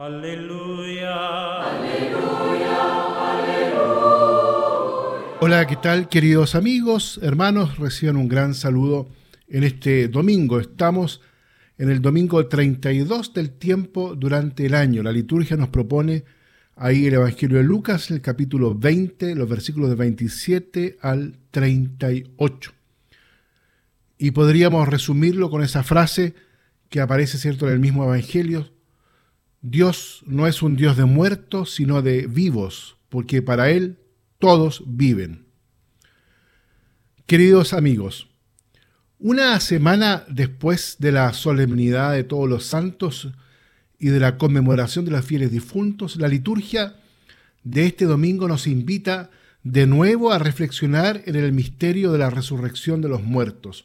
Aleluya. Aleluya. Aleluya. Hola, ¿qué tal queridos amigos, hermanos? Reciban un gran saludo en este domingo. Estamos en el domingo 32 del tiempo durante el año. La liturgia nos propone ahí el Evangelio de Lucas, el capítulo 20, los versículos de 27 al 38. Y podríamos resumirlo con esa frase que aparece, ¿cierto?, en el mismo Evangelio. Dios no es un Dios de muertos, sino de vivos, porque para Él todos viven. Queridos amigos, una semana después de la solemnidad de todos los santos y de la conmemoración de los fieles difuntos, la liturgia de este domingo nos invita de nuevo a reflexionar en el misterio de la resurrección de los muertos.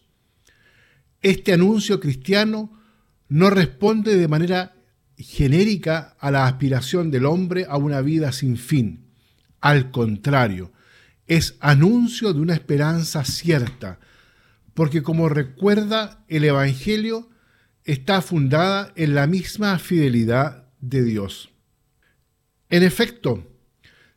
Este anuncio cristiano no responde de manera genérica a la aspiración del hombre a una vida sin fin. Al contrario, es anuncio de una esperanza cierta, porque como recuerda el Evangelio, está fundada en la misma fidelidad de Dios. En efecto,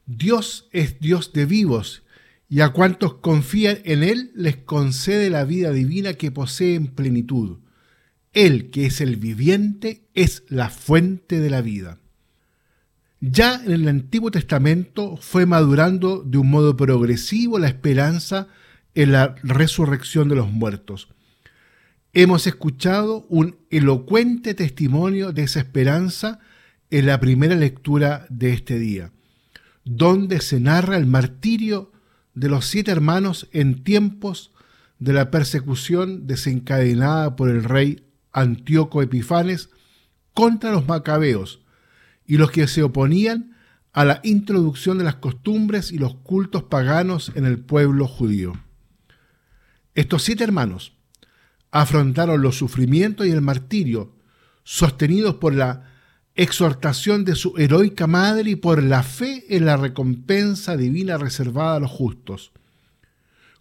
Dios es Dios de vivos y a cuantos confían en Él les concede la vida divina que posee en plenitud. Él, que es el viviente, es la fuente de la vida. Ya en el Antiguo Testamento fue madurando de un modo progresivo la esperanza en la resurrección de los muertos. Hemos escuchado un elocuente testimonio de esa esperanza en la primera lectura de este día, donde se narra el martirio de los siete hermanos en tiempos de la persecución desencadenada por el rey Antíoco Epifanes contra los macabeos y los que se oponían a la introducción de las costumbres y los cultos paganos en el pueblo judío. Estos siete hermanos afrontaron los sufrimientos y el martirio, sostenidos por la exhortación de su heroica madre y por la fe en la recompensa divina reservada a los justos.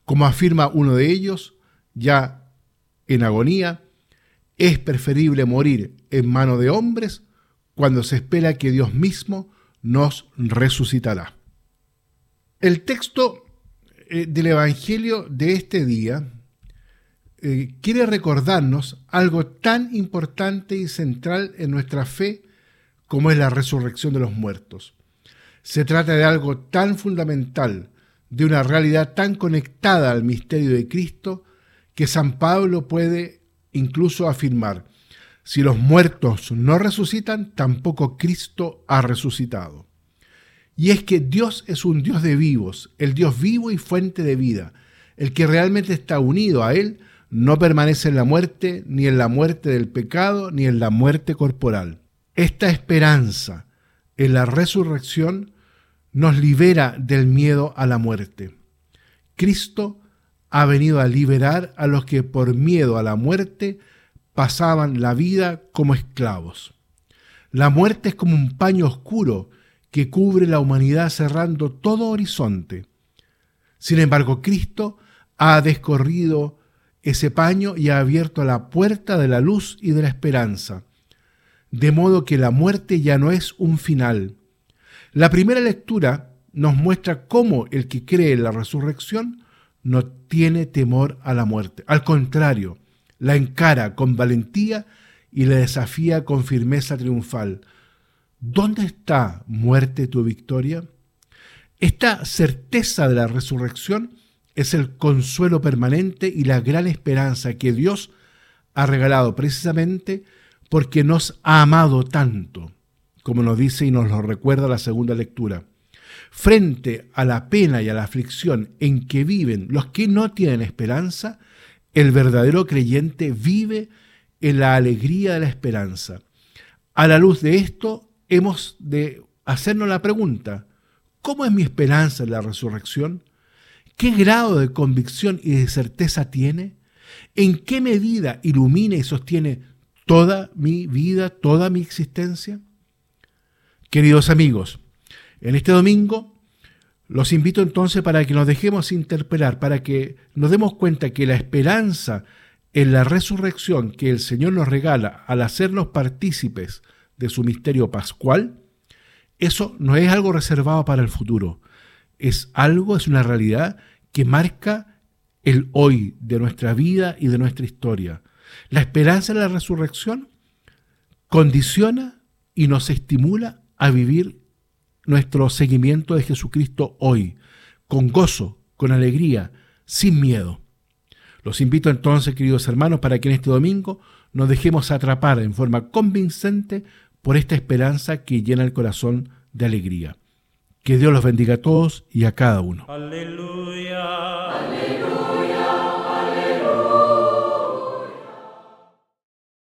Como afirma uno de ellos, ya en agonía, es preferible morir en mano de hombres cuando se espera que Dios mismo nos resucitará. El texto eh, del Evangelio de este día eh, quiere recordarnos algo tan importante y central en nuestra fe como es la resurrección de los muertos. Se trata de algo tan fundamental, de una realidad tan conectada al misterio de Cristo, que San Pablo puede incluso afirmar, si los muertos no resucitan, tampoco Cristo ha resucitado. Y es que Dios es un Dios de vivos, el Dios vivo y fuente de vida. El que realmente está unido a Él no permanece en la muerte, ni en la muerte del pecado, ni en la muerte corporal. Esta esperanza en la resurrección nos libera del miedo a la muerte. Cristo ha venido a liberar a los que por miedo a la muerte pasaban la vida como esclavos. La muerte es como un paño oscuro que cubre la humanidad cerrando todo horizonte. Sin embargo, Cristo ha descorrido ese paño y ha abierto la puerta de la luz y de la esperanza, de modo que la muerte ya no es un final. La primera lectura nos muestra cómo el que cree en la resurrección no tiene temor a la muerte. Al contrario, la encara con valentía y la desafía con firmeza triunfal. ¿Dónde está, muerte, tu victoria? Esta certeza de la resurrección es el consuelo permanente y la gran esperanza que Dios ha regalado precisamente porque nos ha amado tanto, como nos dice y nos lo recuerda la segunda lectura. Frente a la pena y a la aflicción en que viven los que no tienen esperanza, el verdadero creyente vive en la alegría de la esperanza. A la luz de esto, hemos de hacernos la pregunta, ¿cómo es mi esperanza en la resurrección? ¿Qué grado de convicción y de certeza tiene? ¿En qué medida ilumina y sostiene toda mi vida, toda mi existencia? Queridos amigos, en este domingo los invito entonces para que nos dejemos interpelar, para que nos demos cuenta que la esperanza en la resurrección que el Señor nos regala al hacernos partícipes de su misterio pascual, eso no es algo reservado para el futuro, es algo, es una realidad que marca el hoy de nuestra vida y de nuestra historia. La esperanza en la resurrección condiciona y nos estimula a vivir nuestro seguimiento de Jesucristo hoy, con gozo, con alegría, sin miedo. Los invito entonces, queridos hermanos, para que en este domingo nos dejemos atrapar en forma convincente por esta esperanza que llena el corazón de alegría. Que Dios los bendiga a todos y a cada uno. Aleluya.